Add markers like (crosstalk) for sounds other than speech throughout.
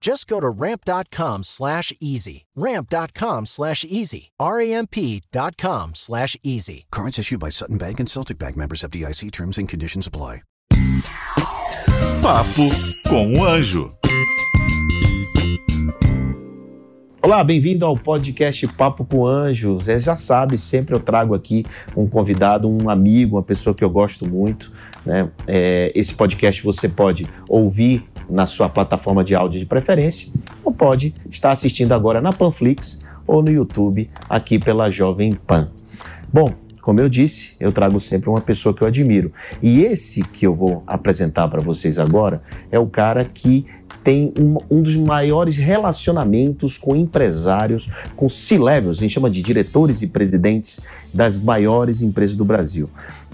Just go to ramp.com slash easy. Ramp.com slash easy. R-A-M-P.com slash easy. Cards issued by Sutton Bank and Celtic Bank members of DIC terms and conditions apply. Papo com o Anjo. Olá, bem-vindo ao podcast Papo com Anjo. Você já sabe, sempre eu trago aqui um convidado, um amigo, uma pessoa que eu gosto muito. Né? É, esse podcast você pode ouvir na sua plataforma de áudio de preferência ou pode estar assistindo agora na Panflix ou no YouTube aqui pela Jovem Pan. Bom, como eu disse, eu trago sempre uma pessoa que eu admiro. E esse que eu vou apresentar para vocês agora é o cara que tem um, um, dos maiores relacionamentos com empresários, com C-levels, a gente chama de diretores e presidentes das maiores empresas do Brasil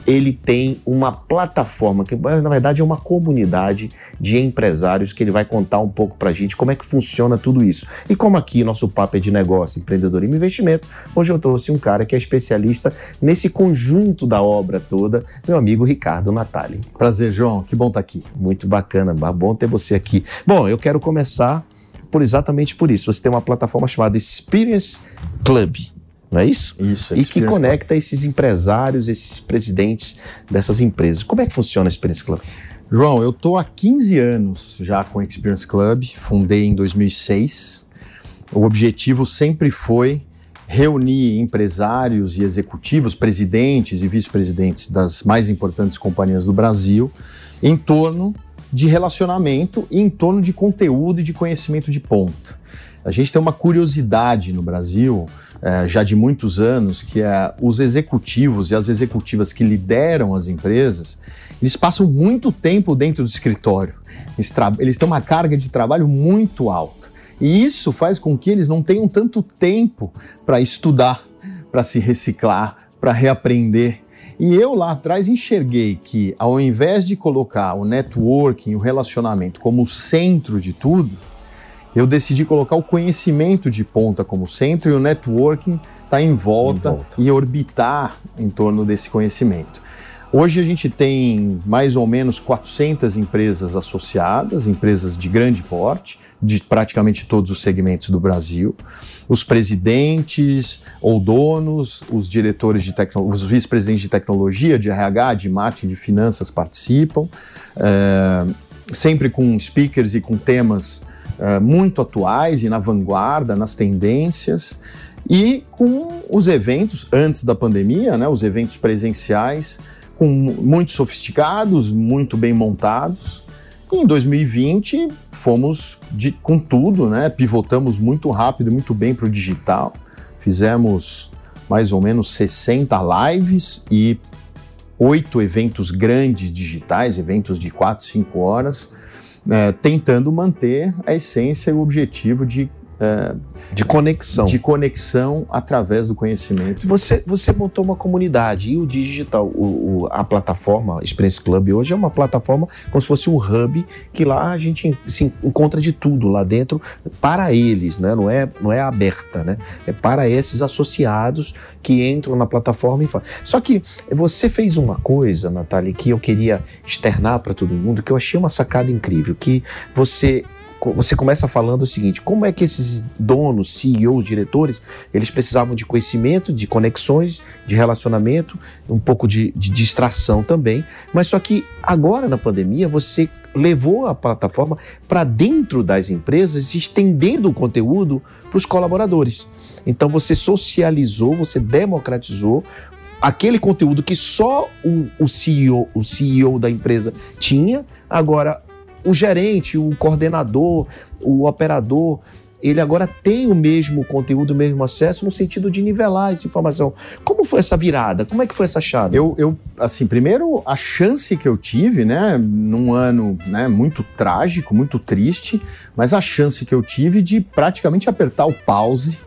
ele tem uma plataforma, que na verdade é uma comunidade de empresários que ele vai contar um pouco para a gente como é que funciona tudo isso. E como aqui nosso papo é de negócio, empreendedorismo e investimento, hoje eu trouxe um cara que é especialista nesse conjunto da obra toda, meu amigo Ricardo Natali. Prazer, João, que bom estar tá aqui. Muito bacana, bom ter você aqui. Bom, eu quero começar por exatamente por isso. Você tem uma plataforma chamada Experience Club não é isso? Isso. E que conecta esses empresários, esses presidentes dessas empresas. Como é que funciona a Experience Club? João, eu estou há 15 anos já com a Experience Club, fundei em 2006. O objetivo sempre foi reunir empresários e executivos, presidentes e vice-presidentes das mais importantes companhias do Brasil em torno de relacionamento e em torno de conteúdo e de conhecimento de ponta. A gente tem uma curiosidade no Brasil é, já de muitos anos, que é os executivos e as executivas que lideram as empresas, eles passam muito tempo dentro do escritório. Eles, eles têm uma carga de trabalho muito alta. E isso faz com que eles não tenham tanto tempo para estudar, para se reciclar, para reaprender. E eu lá atrás enxerguei que, ao invés de colocar o networking, o relacionamento como centro de tudo, eu decidi colocar o conhecimento de ponta como centro e o networking está em, em volta e orbitar em torno desse conhecimento. Hoje a gente tem mais ou menos 400 empresas associadas, empresas de grande porte, de praticamente todos os segmentos do Brasil. Os presidentes ou donos, os diretores de tecnologia, os vice-presidentes de tecnologia, de RH, de marketing, de finanças participam, é, sempre com speakers e com temas uh, muito atuais e na vanguarda, nas tendências, e com os eventos antes da pandemia, né, os eventos presenciais, com muito sofisticados, muito bem montados. E em 2020 fomos de, com tudo, né, pivotamos muito rápido, muito bem para o digital. Fizemos mais ou menos 60 lives e oito eventos grandes digitais, eventos de 4, 5 horas, é, tentando manter a essência e o objetivo de é, de conexão. De conexão através do conhecimento. Você, você montou uma comunidade e o digital, o, o, a plataforma Experience Club hoje é uma plataforma como se fosse um hub que lá a gente se encontra de tudo lá dentro para eles, né? Não é, não é aberta, né? É para esses associados que entram na plataforma e falam. Só que você fez uma coisa, Natália, que eu queria externar para todo mundo, que eu achei uma sacada incrível, que você você começa falando o seguinte: como é que esses donos, CEOs, diretores, eles precisavam de conhecimento, de conexões, de relacionamento, um pouco de, de distração também, mas só que agora na pandemia você levou a plataforma para dentro das empresas, estendendo o conteúdo para os colaboradores. Então você socializou, você democratizou aquele conteúdo que só o, o, CEO, o CEO da empresa tinha, agora o gerente, o coordenador, o operador, ele agora tem o mesmo conteúdo, o mesmo acesso, no sentido de nivelar essa informação. Como foi essa virada? Como é que foi essa chave? Eu, eu assim, primeiro, a chance que eu tive, né, num ano né, muito trágico, muito triste, mas a chance que eu tive de praticamente apertar o pause,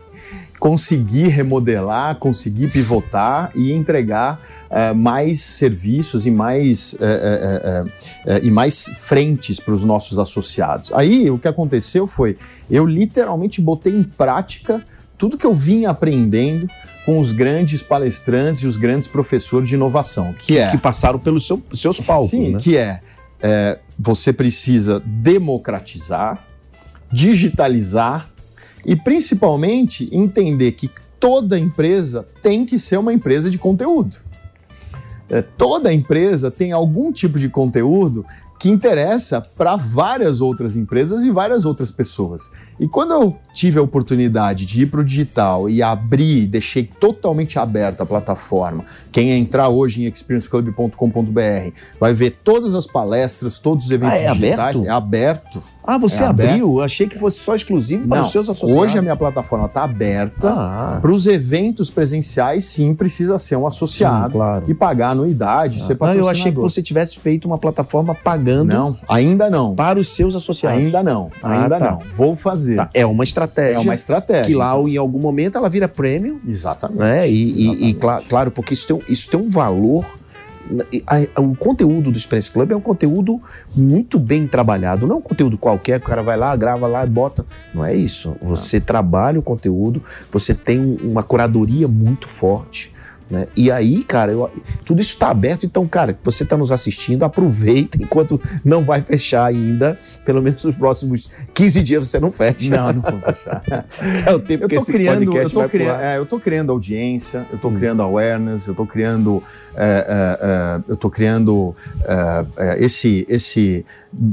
conseguir remodelar, conseguir pivotar e entregar uh, mais serviços e mais, uh, uh, e mais frentes para os nossos associados. Aí o que aconteceu foi, eu literalmente botei em prática tudo que eu vinha aprendendo com os grandes palestrantes e os grandes professores de inovação, que é... Que passaram pelos seu, seus palcos, Sim, né? que é, é, você precisa democratizar, digitalizar e principalmente entender que toda empresa tem que ser uma empresa de conteúdo é, toda empresa tem algum tipo de conteúdo que interessa para várias outras empresas e várias outras pessoas. E quando eu tive a oportunidade de ir para o digital e abrir, deixei totalmente aberta a plataforma. Quem entrar hoje em experienceclub.com.br vai ver todas as palestras, todos os eventos ah, é digitais. Aberto? É aberto. Ah, você É abriu? Achei que fosse só exclusivo para Não, os seus associados. hoje a minha plataforma está aberta. Ah, Para os eventos presenciais, sim, precisa ser um associado sim, claro. e pagar anuidade, ser Não, patrocinador. eu achei que você tivesse feito uma plataforma pagando Não, ainda não. para os seus associados. Ainda não, Ah, ainda tá. não. Vou fazer. Tá, É uma estratégia. É uma estratégia. que lá, então. em algum momento, ela vira prêmio, Exatamente. né? E, e- e cla- claro, porque isso tem, um- isso tem um valor. a- o conteúdo do Express Club é um conteúdo muito bem trabalhado, não é um conteúdo qualquer que o cara vai lá, grava lá e bota. Não é isso. Você trabalha o conteúdo, você tem um- uma curadoria muito forte. Né? E aí, cara, eu- tudo isso está aberto. Então, cara, você está nos assistindo, aproveita enquanto não vai fechar ainda. Pelo menos nos próximos 15 dias você não fecha. Não, não vou fechar. (laughs) É o tempo Eu que tô esse criando, podcast eu tô, ar. é, eu tô criando audiência, eu tô Hum. criando awareness, eu tô criando, é, é, é, eu tô criando é, é, esse, esse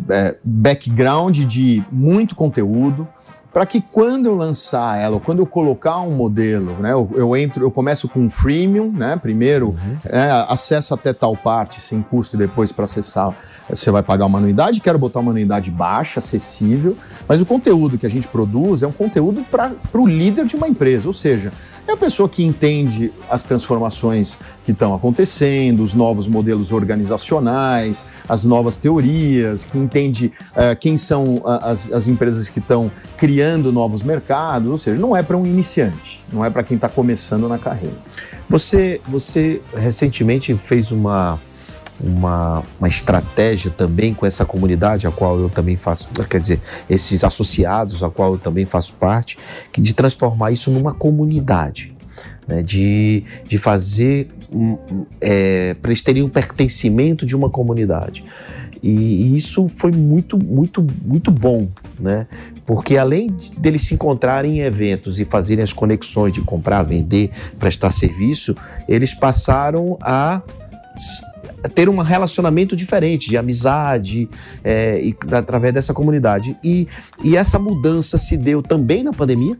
é, background de muito conteúdo para que quando eu lançar ela, ou quando eu colocar um modelo, né, eu, eu entro, eu começo com um freemium, né, primeiro Uhum. é, acessa até tal parte sem custo e depois para acessar você vai pagar uma anuidade. Quero botar uma anuidade baixa, acessível, mas o conteúdo que a gente produz é um conteúdo para o líder de uma empresa, ou seja, é a pessoa que entende as transformações que estão acontecendo, os novos modelos organizacionais, as novas teorias, que entende eh, quem são as, as empresas que estão criando novos mercados, ou seja, não é para um iniciante, não é para quem está começando na carreira. Você, você recentemente fez uma, uma, uma estratégia também com essa comunidade, a qual eu também faço, quer dizer, esses associados, a qual eu também faço parte, que de transformar isso numa comunidade. né, de, de fazer é, para eles terem um pertencimento de uma comunidade. E, e isso foi muito, muito, muito bom, né? Porque além de- deles se encontrarem em eventos e fazerem as conexões de comprar, vender, prestar serviço, eles passaram a ter um relacionamento diferente, de amizade, é, e, através dessa comunidade. E, e essa mudança se deu também na pandemia?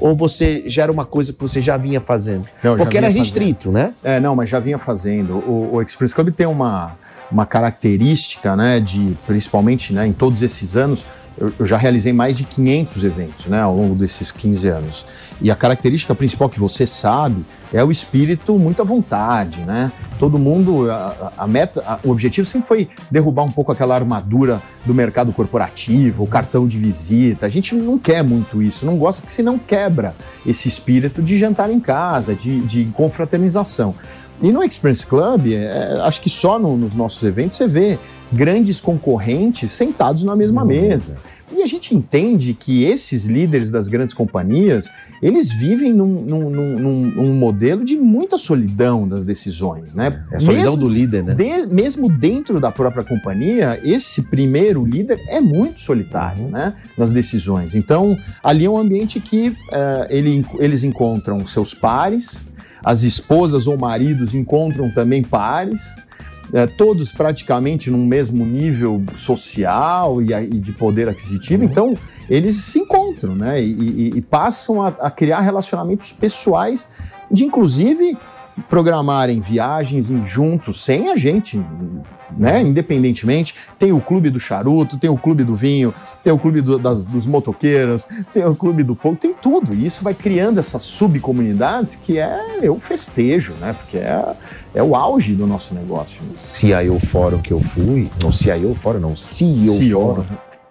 Ou você já era uma coisa que você já vinha fazendo? Não, Porque era restrito, né? É, não, mas já vinha fazendo. O, o Express Club tem uma, uma característica, né, de, principalmente né, em todos esses anos, eu, eu já realizei mais de 500 eventos, né, ao longo desses 15 anos. E a característica principal que você sabe é o espírito muito à vontade, né? Todo mundo, a, a meta, a- o objetivo sempre foi derrubar um pouco aquela armadura do mercado corporativo, o cartão de visita. A gente não quer muito isso, não gosta porque senão quebra esse espírito de jantar em casa, de, de confraternização. E no Experience Club, é, acho que só no- nos nossos eventos você vê grandes concorrentes sentados na mesma mesa. E a gente entende que esses líderes das grandes companhias, eles vivem num, num- num- num- modelo de muita solidão das decisões, né? É a solidão Mesmo do líder, né? de- mesmo dentro da própria companhia, esse primeiro líder é muito solitário né, nas decisões. Então, ali é um ambiente que eh, ele- eles encontram seus pares, as esposas ou maridos encontram também pares, eh, todos praticamente num mesmo nível social e, e de poder aquisitivo. Uhum. Então, eles se encontram né, e, e- e passam a, a criar relacionamentos pessoais de, inclusive, programarem viagens juntos, sem a gente, né? Independentemente. Tem o clube do charuto, tem o clube do vinho, tem o clube do- das- dos motoqueiros, tem o clube do pouco, tem tudo. E isso vai criando essas subcomunidades que é o festejo, né? Porque é, é o auge do nosso negócio. CIO Fórum que eu fui, não CIO Fórum, não, CEO, CEO, Fórum,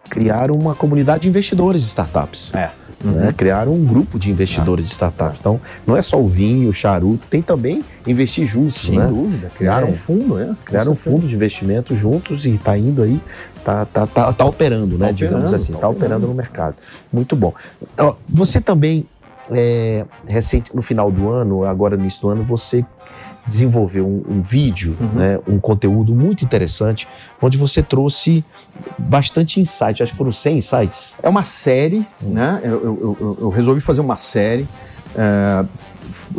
criaram uma comunidade de investidores de startups. É. né? Criaram um grupo de investidores de startups. Então, não é só o vinho, o charuto, tem também investir juntos, Sem né? dúvida. Criaram É. um fundo, é. Criaram um fundo de investimento juntos e está indo aí, tá, tá, tá, tá operando, né? Tá digamos operando, assim, tá tá operando operando. no mercado. Muito bom. Você também, é, recente, no final do ano, agora no início do ano, você desenvolveu um, um vídeo, Uhum. né, um conteúdo muito interessante, onde você trouxe bastante insight. Acho que foram 100 insights. É uma série, né? Eu, eu- eu- eu resolvi fazer uma série. é,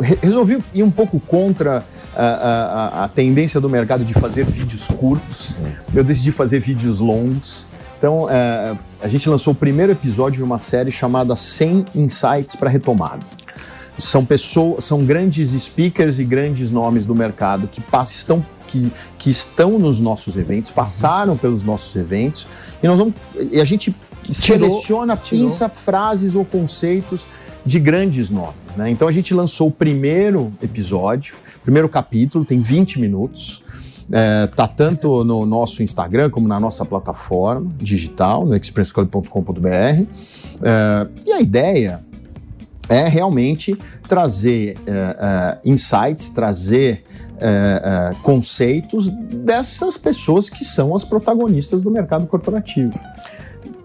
re- resolvi ir um pouco contra a, a- a- tendência do mercado de fazer vídeos curtos. Eu decidi fazer vídeos longos. Então, é, a gente lançou o primeiro episódio de uma série chamada 100 Insights para Retomada. São pessoas, são grandes speakers e grandes nomes do mercado que passam, estão, que, que estão nos nossos eventos, passaram pelos nossos eventos, e nós vamos. E a gente Tirou- seleciona, tirou. pinça frases ou conceitos de grandes nomes. Né? Então a gente lançou o primeiro episódio, primeiro capítulo, tem 20 minutos. É, tá tanto no nosso Instagram como na nossa plataforma digital, no expressclub.com.br. É, e a ideia é realmente trazer é, é, insights, trazer é, conceitos dessas pessoas que são as protagonistas do mercado corporativo,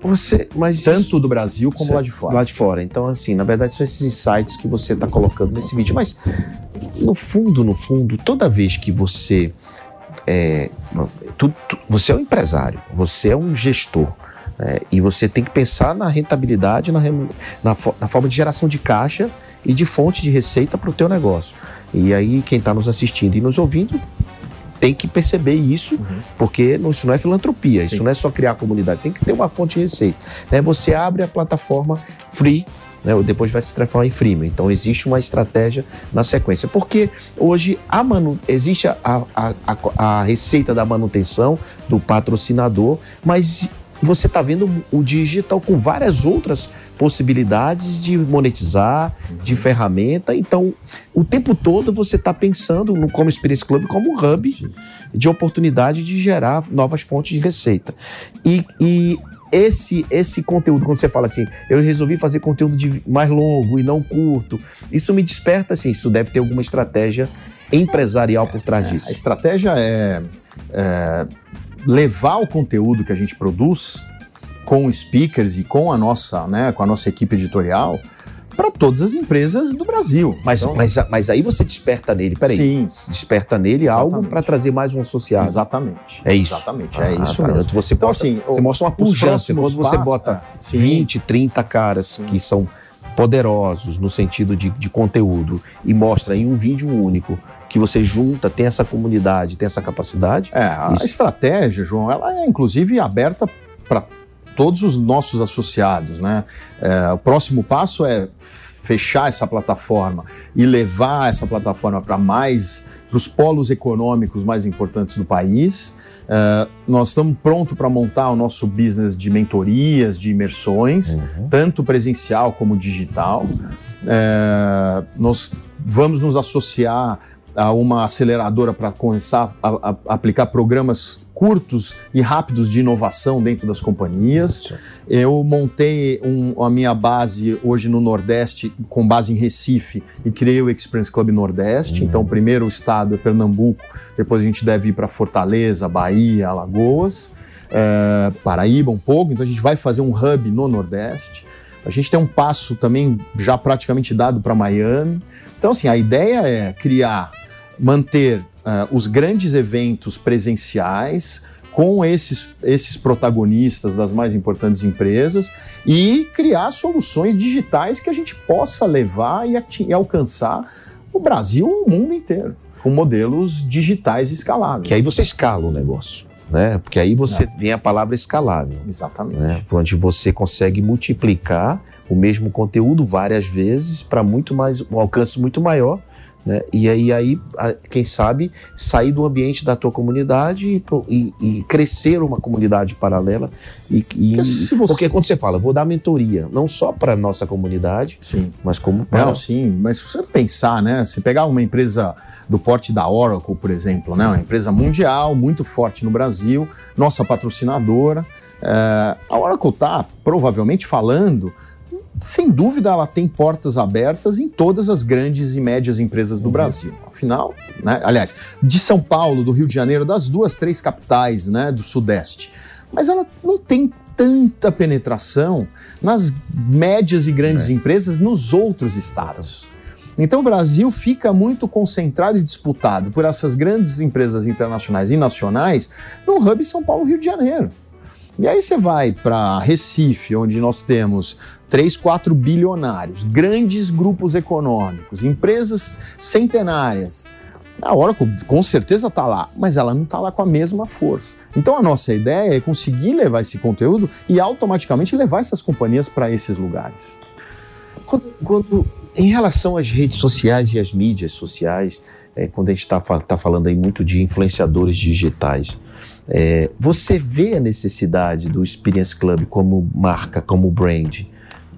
Você, mas tanto do Brasil como lá de fora. Lá de fora. Então, assim, na verdade, são esses insights que você está colocando nesse vídeo. Mas, no fundo, no fundo, toda vez que você. É, tu- tu- você é um empresário, você é um gestor. Né, e você tem que pensar na rentabilidade, na, na, fo- na forma de geração de caixa e de fonte de receita para o teu negócio. E aí, quem está nos assistindo e nos ouvindo tem que perceber isso, Uhum. porque não- isso não é filantropia, isso Sim. não é só criar comunidade, tem que ter uma fonte de receita. né? Você abre a plataforma free, né? depois vai se transformar em freemium. Então existe uma estratégia na sequência. Porque hoje a manu existe a, a, a, a receita da manutenção do patrocinador, mas você está vendo o digital com várias outras possibilidades de monetizar, de ferramenta. Então, o tempo todo você está pensando no Como Experience Club como um hub de oportunidade de gerar novas fontes de receita. E, e esse, esse conteúdo, quando você fala assim, eu resolvi fazer conteúdo de mais longo e não curto, isso me desperta assim, isso deve ter alguma estratégia empresarial por trás disso. A estratégia é, é levar o conteúdo que a gente produz com speakers e com a nossa, né, com a nossa equipe editorial para todas as empresas do Brasil. Mas, Então, mas, mas aí você desperta nele, peraí, Sim, desperta nele algo Exatamente. para trazer mais um associado. exatamente. É isso. Exatamente, Ah, é isso tá. mesmo. Você, Então, bota, assim, você mostra uma pujança. Quando você passos- bota é, sim. 20, 30 caras Sim. que são poderosos no sentido de, de conteúdo e mostra em um vídeo único que você junta, tem essa comunidade, tem essa capacidade. É, a Isso. estratégia, João, ela é inclusive aberta para todos os nossos associados, né? É, o próximo passo é fechar essa plataforma e levar essa plataforma para mais para os polos econômicos mais importantes do país. É, nós estamos prontos para montar o nosso business de mentorias, de imersões, tanto presencial como digital. É, nós vamos nos associar a uma aceleradora para começar a, a- aplicar programas curtos e rápidos de inovação dentro das companhias. Eu montei um- a minha base hoje no Nordeste, com base em Recife, e criei o Experience Club Nordeste. Hum. Então, o primeiro estado é Pernambuco, depois a gente deve ir para Fortaleza, Bahia, Alagoas, eh, Paraíba um pouco. Então, a gente vai fazer um hub no Nordeste. A gente tem um passo também já praticamente dado para Miami. Então, assim, a ideia é criar, manter eh, os grandes eventos presenciais com esses, esses protagonistas das mais importantes empresas e criar soluções digitais que a gente possa levar e, e alcançar o Brasil e o mundo inteiro, com modelos digitais escaláveis. Que aí você escala o negócio, né? Porque aí você tem a palavra escalável, Exatamente. né? Onde você consegue multiplicar o mesmo conteúdo várias vezes para muito mais um alcance muito maior Né? E aí, aí, quem sabe, sair do ambiente da tua comunidade e, e, crescer uma comunidade paralela. E, e porque, você... porque, quando você fala, vou dar mentoria, não só para nossa comunidade, sim. mas como para. Não, sim, mas se você pensar, né? Se pegar uma empresa do porte da Oracle, por exemplo, né? Uma empresa mundial, muito forte no Brasil, nossa patrocinadora. É, a Oracle está provavelmente falando sem dúvida, ela tem portas abertas em todas as grandes e médias empresas do uhum. Brasil. Afinal, né, aliás, de São Paulo, do Rio de Janeiro, das duas, três capitais né, do Sudeste. Mas ela não tem tanta penetração nas médias e grandes é. empresas nos outros estados. Então o Brasil fica muito concentrado e disputado por essas grandes empresas internacionais e nacionais no hub São Paulo-Rio de Janeiro. E aí você vai para Recife, onde nós temos 3, 4 bilionários, grandes grupos econômicos, empresas centenárias. A Oracle com certeza está lá, mas ela não está lá com a mesma força. Então a nossa ideia é conseguir levar esse conteúdo e automaticamente levar essas companhias para esses lugares. Quando, quando, em relação às redes sociais e às mídias sociais, é, quando a gente está tá falando aí muito de influenciadores digitais, é, você vê a necessidade do Experience Club como marca, como brand,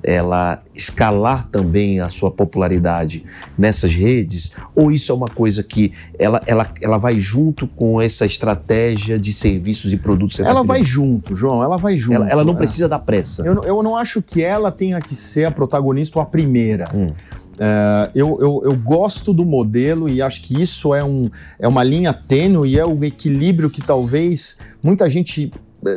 ela escalar também a sua popularidade nessas redes? Ou isso é uma coisa que ela, ela, ela vai junto com essa estratégia de serviços e produtos? ela vai junto, João, ela vai junto. Ela, ela não é. precisa dar pressa. Eu, eu não acho que ela tenha que ser a protagonista ou a primeira. Hum. Uh, eu, eu, eu, gosto do modelo e acho que isso é, um, é uma linha tênue e é o equilíbrio que talvez muita gente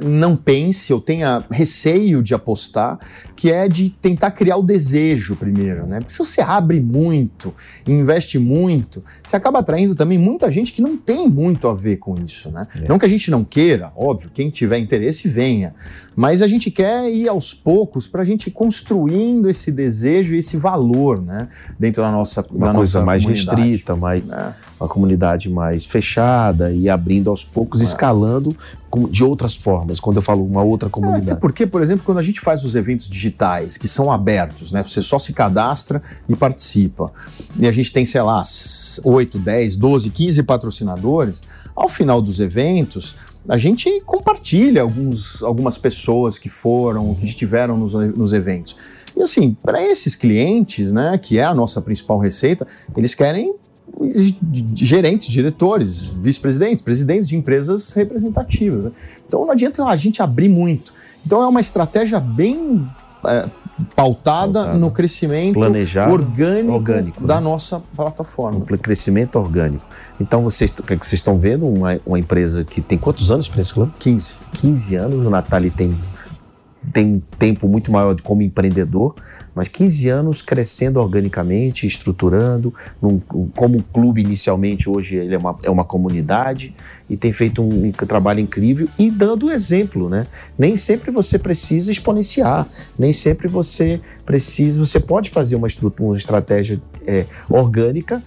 não pense ou tenha receio de apostar, que é de tentar criar o desejo primeiro, né? Porque se você abre muito, investe muito, você acaba atraindo também muita gente que não tem muito a ver com isso, né? É. Não que a gente não queira, óbvio, quem tiver interesse venha, mas a gente quer ir aos poucos para a gente construindo esse desejo e esse valor, né? Dentro da nossa uma da coisa nossa mais restrita, mais é. uma comunidade mais fechada e abrindo aos poucos, é. escalando de outras formas, quando eu falo uma outra comunidade. até porque, por exemplo, quando a gente faz os eventos digitais, que são abertos, né? Você só se cadastra e participa. E a gente tem, sei lá, 8, 10, 12, 15 patrocinadores. Ao final dos eventos, a gente compartilha alguns, algumas pessoas que foram, que estiveram nos, nos eventos. E assim, para esses clientes, né, que é a nossa principal receita, eles querem gerentes, diretores, vice-presidentes, presidentes de empresas representativas. Né? Então não adianta a gente abrir muito. Então é uma estratégia bem é, pautada, pautada, no crescimento orgânico, orgânico da né? nossa plataforma. Um crescimento orgânico. Então vocês, é vocês estão vendo? Uma, uma empresa que tem quantos anos para esse clube? 15. 15 anos, o Natali tem, tem tempo muito maior como empreendedor mas 15 anos crescendo organicamente, estruturando, num, como um clube inicialmente, hoje ele é uma, é uma comunidade e tem feito um, um trabalho incrível e dando exemplo, né? Nem sempre você precisa exponenciar, nem sempre você precisa, você pode fazer uma, estrutura, uma estratégia é, orgânica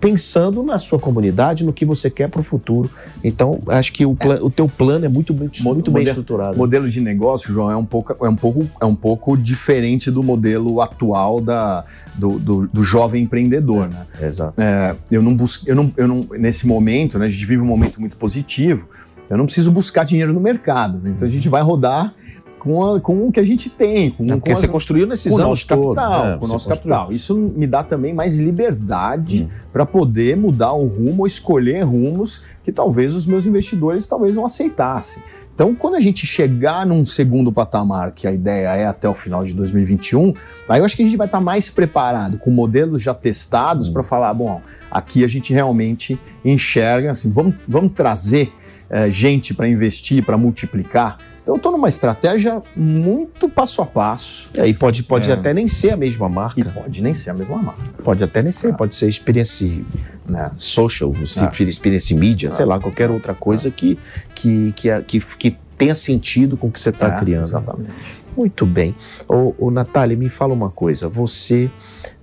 pensando na sua comunidade, no que você quer para o futuro. Então, acho que o, plan, o teu plano é muito, muito, muito bem estruturado. O modelo de negócio, João, é um pouco, é um pouco, é um pouco diferente do modelo atual da, do, do, do jovem empreendedor, é, né? Exato. É, eu não busco, eu não, eu não, nesse momento, né, a gente vive um momento muito positivo, eu não preciso buscar dinheiro no mercado. Né? Então a gente vai rodar com, a, com o que a gente tem. Com, é porque com você construiu nesses com anos nosso todo, capital, né? com o nosso construiu. capital. Isso me dá também mais liberdade hum. para poder mudar o rumo ou escolher rumos que talvez os meus investidores talvez não aceitassem. Então, quando a gente chegar num segundo patamar, que a ideia é até o final de 2021, aí eu acho que a gente vai estar mais preparado, com modelos já testados, hum. para falar: bom, aqui a gente realmente enxerga, assim, vamos, vamos trazer é, gente para investir, para multiplicar então eu estou numa estratégia muito passo a passo. E aí pode, pode é. até nem ser a mesma marca. E pode nem ser a mesma marca. Pode até nem ser, é. pode ser experiência né, social, é. experiência mídia, sei lá, qualquer outra coisa que, que, que, que, que tenha sentido com o que você está criando. Exatamente. Muito bem. Ô, ô, Natália, me fala uma coisa. Você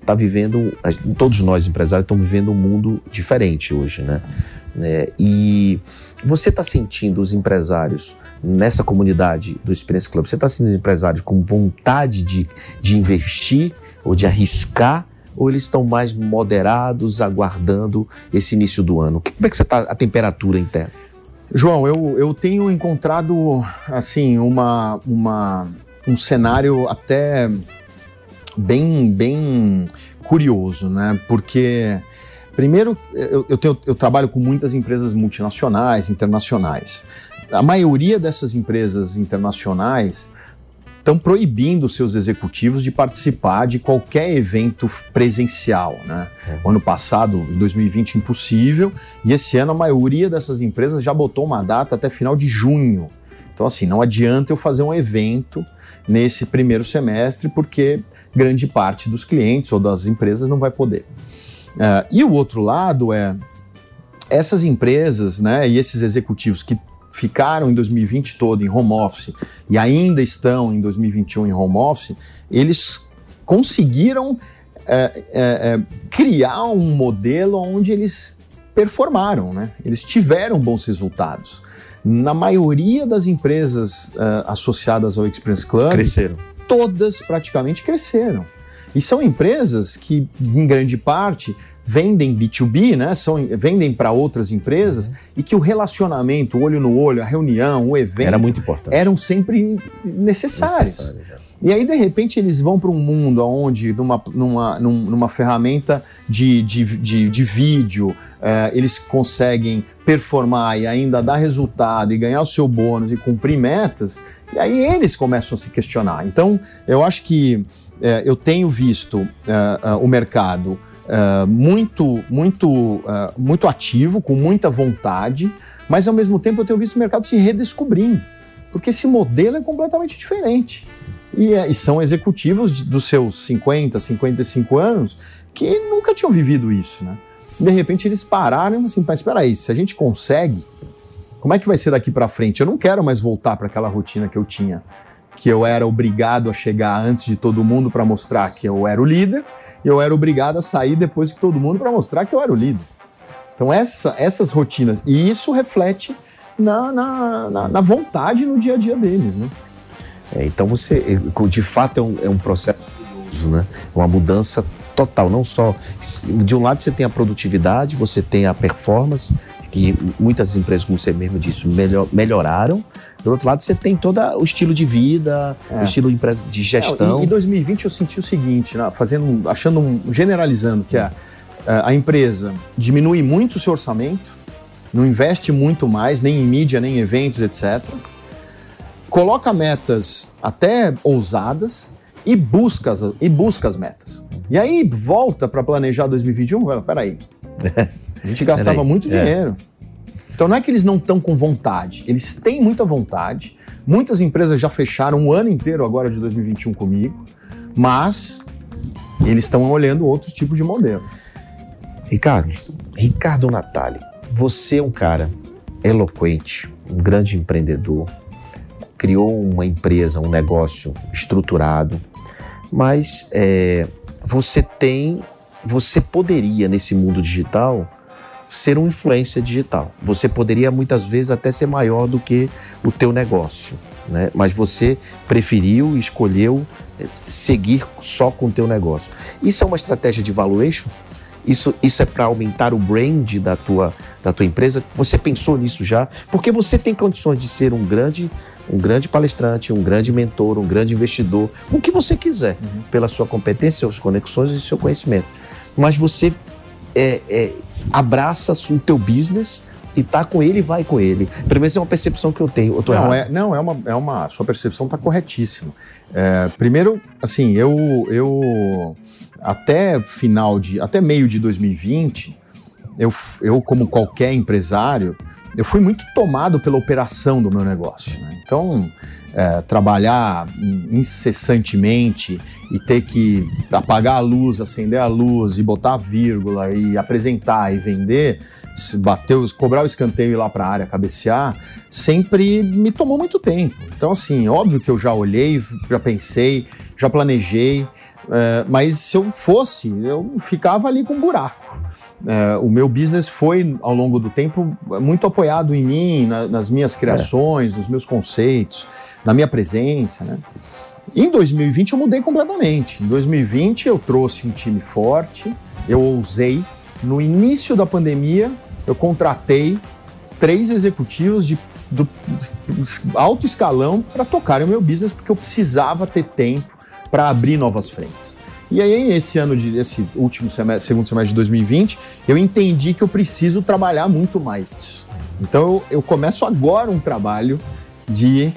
está vivendo, todos nós empresários estamos vivendo um mundo diferente hoje, né? É, e você está sentindo os empresários nessa comunidade do Experience Club, você está sendo empresário com vontade de, de investir ou de arriscar ou eles estão mais moderados, aguardando esse início do ano? Como é que você está a temperatura interna? João, eu, eu tenho encontrado assim uma, uma, um cenário até bem, bem curioso, né? Porque primeiro eu, eu, tenho, eu trabalho com muitas empresas multinacionais, internacionais. A maioria dessas empresas internacionais estão proibindo seus executivos de participar de qualquer evento presencial. Né? É. O ano passado, 2020, impossível, e esse ano a maioria dessas empresas já botou uma data até final de junho. Então, assim, não adianta eu fazer um evento nesse primeiro semestre, porque grande parte dos clientes ou das empresas não vai poder. Uh, e o outro lado é essas empresas né, e esses executivos que ficaram em 2020 todo em home office e ainda estão em 2021 em home office, eles conseguiram é, é, é, criar um modelo onde eles performaram, né? Eles tiveram bons resultados. Na maioria das empresas é, associadas ao Experience Club, cresceram. Todas praticamente cresceram. E são empresas que, em grande parte, vendem B2B, né? São, vendem para outras empresas uhum. e que o relacionamento, o olho no olho, a reunião, o evento. Era muito importante. Eram sempre necessários. Necessário, e aí, de repente, eles vão para um mundo onde, numa, numa, numa ferramenta de, de, de, de vídeo, é, eles conseguem performar e ainda dar resultado e ganhar o seu bônus e cumprir metas, e aí eles começam a se questionar. Então, eu acho que é, eu tenho visto é, o mercado uh, muito, muito, uh, muito ativo, com muita vontade, mas ao mesmo tempo eu tenho visto o mercado se redescobrindo, porque esse modelo é completamente diferente. E, e são executivos de, dos seus 50, 55 anos que nunca tinham vivido isso, né? De repente eles pararam e assim, mas espera aí, se a gente consegue, como é que vai ser daqui para frente? Eu não quero mais voltar para aquela rotina que eu tinha, que eu era obrigado a chegar antes de todo mundo para mostrar que eu era o líder eu era obrigado a sair depois que todo mundo para mostrar que eu era o líder. Então, essa, essas rotinas, e isso reflete na, na, na, na vontade no dia a dia deles, né? É, então, você, de fato, é um, é um processo né? Uma mudança total, não só de um lado você tem a produtividade, você tem a performance, que muitas empresas, como você mesmo disse, melhor, melhoraram. Do outro lado, você tem todo o estilo de vida, é. o estilo de gestão. É, em 2020 eu senti o seguinte, né, fazendo, achando, um, generalizando, que a, a empresa diminui muito o seu orçamento, não investe muito mais, nem em mídia, nem em eventos, etc. Coloca metas até ousadas e busca, e busca as metas. E aí volta para planejar 2021, peraí. (laughs) A gente gastava muito é. dinheiro. Então não é que eles não estão com vontade, eles têm muita vontade. Muitas empresas já fecharam um ano inteiro agora de 2021 comigo, mas eles estão olhando outros tipos de modelo. Ricardo, Ricardo Natali, você é um cara eloquente, um grande empreendedor, criou uma empresa, um negócio estruturado, mas é, você tem, você poderia nesse mundo digital ser um influência digital. Você poderia muitas vezes até ser maior do que o teu negócio, né? Mas você preferiu, escolheu eh, seguir só com o teu negócio. Isso é uma estratégia de valuation? Isso, isso é para aumentar o brand da tua, da tua empresa? Você pensou nisso já? Porque você tem condições de ser um grande um grande palestrante, um grande mentor, um grande investidor, o que você quiser, uhum. pela sua competência, suas conexões e seu conhecimento. Mas você é, é, abraça o teu business e tá com ele, vai com ele. Pelo menos é uma percepção que eu tenho. Eu não, é, não, é uma, é uma. Sua percepção está corretíssima. É, primeiro, assim, eu, eu até final de. até meio de 2020, eu, eu, como qualquer empresário, eu fui muito tomado pela operação do meu negócio. Né? Então, é, trabalhar incessantemente e ter que apagar a luz, acender a luz e botar a vírgula e apresentar e vender, bater, cobrar o escanteio e ir lá para a área cabecear, sempre me tomou muito tempo. Então, assim, óbvio que eu já olhei, já pensei, já planejei, é, mas se eu fosse, eu ficava ali com um buraco. É, o meu business foi, ao longo do tempo, muito apoiado em mim, na, nas minhas criações, é. nos meus conceitos, na minha presença, né? Em 2020 eu mudei completamente. Em 2020 eu trouxe um time forte, eu ousei. No início da pandemia, eu contratei três executivos de do alto escalão para tocar o meu business, porque eu precisava ter tempo para abrir novas frentes. E aí, esse ano, de, esse último semestre, segundo semestre de 2020, eu entendi que eu preciso trabalhar muito mais isso. Então, eu, eu começo agora um trabalho de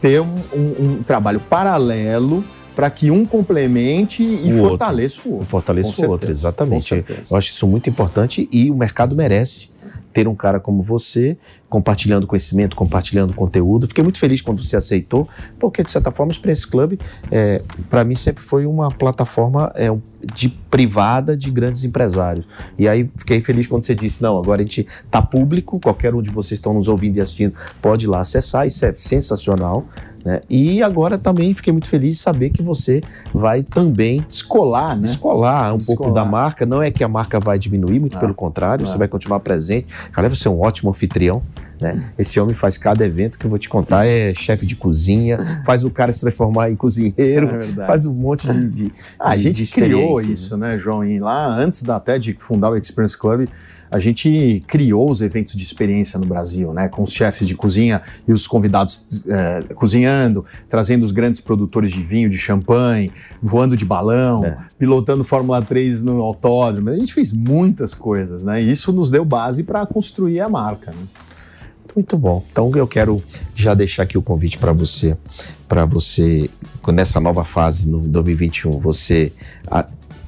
ter um, um, um trabalho paralelo para que um complemente e o fortaleça outro. o outro. Fortaleça o outro, exatamente. Eu acho isso muito importante e o mercado merece ter um cara como você compartilhando conhecimento, compartilhando conteúdo. Fiquei muito feliz quando você aceitou, porque de certa forma o Experience Club, é, para mim sempre foi uma plataforma é, de privada de grandes empresários. E aí fiquei feliz quando você disse, não, agora a gente está público, qualquer um de vocês estão nos ouvindo e assistindo pode ir lá acessar, isso é sensacional. Né? E agora também fiquei muito feliz de saber que você vai também descolar, né? Descolar um descolar. pouco da marca. Não é que a marca vai diminuir, muito ah, pelo contrário, ah. você vai continuar presente. Cara, você é um ótimo anfitrião. Né? Esse homem faz cada evento que eu vou te contar, é chefe de cozinha, faz o cara se transformar em cozinheiro, é faz um monte de. de ah, a gente criou isso, né, João? E lá, antes da, até de fundar o Experience Club, a gente criou os eventos de experiência no Brasil, né, com os chefes de cozinha e os convidados é, cozinhando, trazendo os grandes produtores de vinho, de champanhe, voando de balão, é. pilotando Fórmula 3 no autódromo. A gente fez muitas coisas, né? E isso nos deu base para construir a marca. Né? Muito bom. Então eu quero já deixar aqui o convite para você, para você nessa nova fase no 2021, você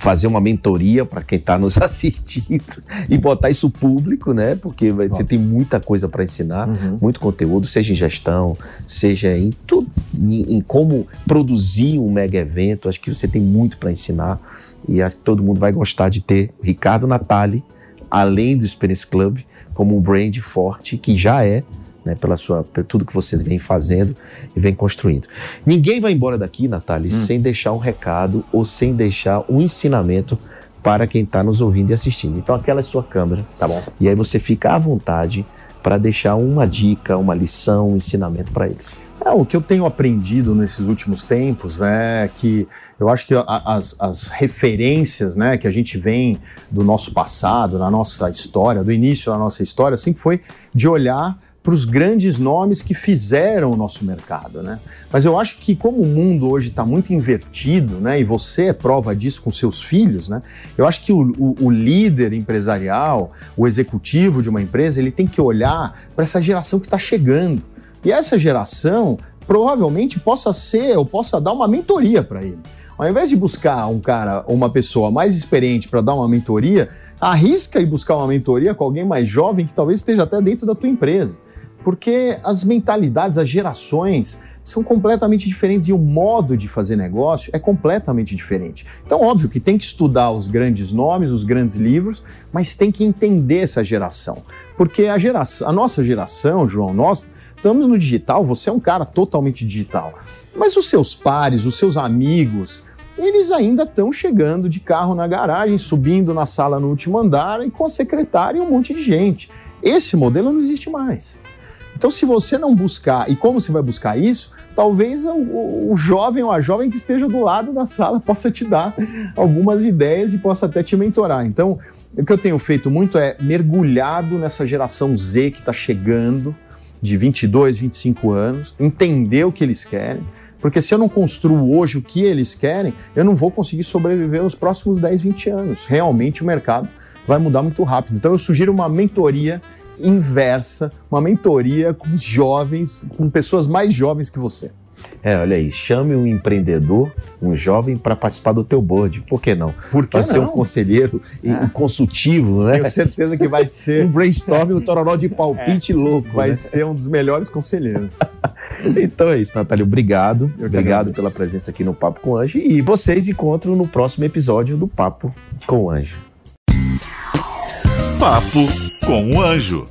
fazer uma mentoria para quem está nos (laughs) assistindo e botar isso público, né? Porque você tem muita coisa para ensinar, uhum. muito conteúdo, seja em gestão, seja em tudo, em, em, como produzir um mega evento. Acho que você tem muito para ensinar e acho que todo mundo vai gostar de ter Ricardo Natali, além do Experience Club, como um brand forte que já é né, pela sua, por tudo que você vem fazendo e vem construindo. Ninguém vai embora daqui, Natália, hum. sem deixar um recado ou sem deixar um ensinamento para quem está nos ouvindo e assistindo. Então, aquela é sua câmera. Tá bom. E aí você fica à vontade para deixar uma dica, uma lição, um ensinamento para eles. É, o que eu tenho aprendido nesses últimos tempos é que eu acho que as, as, referências né, que a gente vem do nosso passado, na nossa história, do início da nossa história, sempre foi de olhar para os grandes nomes que fizeram o nosso mercado, né? Mas eu acho que como o mundo hoje está muito invertido, né? E você é prova disso com seus filhos, né? Eu acho que o, o, o líder empresarial, o executivo de uma empresa, ele tem que olhar para essa geração que está chegando. E essa geração provavelmente possa ser ou possa dar uma mentoria para ele. Ao invés de buscar um cara ou uma pessoa mais experiente para dar uma mentoria, arrisca e buscar uma mentoria com alguém mais jovem que talvez esteja até dentro da tua empresa porque as mentalidades, as gerações são completamente diferentes e o modo de fazer negócio é completamente diferente. Então, óbvio que tem que estudar os grandes nomes, os grandes livros, mas tem que entender essa geração. Porque a, geração, a nossa geração, João, nós estamos no digital, você é um cara totalmente digital. Mas os seus pares, os seus amigos, eles ainda estão chegando de carro na garagem, subindo na sala no último andar e com a secretária e um monte de gente. Esse modelo não existe mais. Então, se você não buscar, e como você vai buscar isso, talvez o, o, jovem ou a jovem que esteja do lado da sala (laughs) possa te dar algumas ideias e possa até te mentorar. Então, o que eu tenho feito muito é mergulhado nessa geração Z que está chegando, de 22, 25 anos, entender o que eles querem. Porque se eu não construo hoje o que eles querem, eu não vou conseguir sobreviver nos próximos 10, 20 anos. Realmente o mercado vai mudar muito rápido. Então eu sugiro uma mentoria inversa, uma mentoria com jovens, com pessoas mais jovens que você. É, olha aí, chame um empreendedor, um jovem, para participar do teu board. Por que não? Por que Vai ser um conselheiro, é. um consultivo, né? Tenho certeza que vai ser. (laughs) um brainstorming, um tororó de palpite é. louco. Vai né? ser um dos melhores conselheiros. (laughs) então é isso, Natália. Obrigado. Eu obrigado pela presença aqui no Papo com o Anjo. E vocês encontram no próximo episódio do Papo com o Anjo. Papo com o Anjo.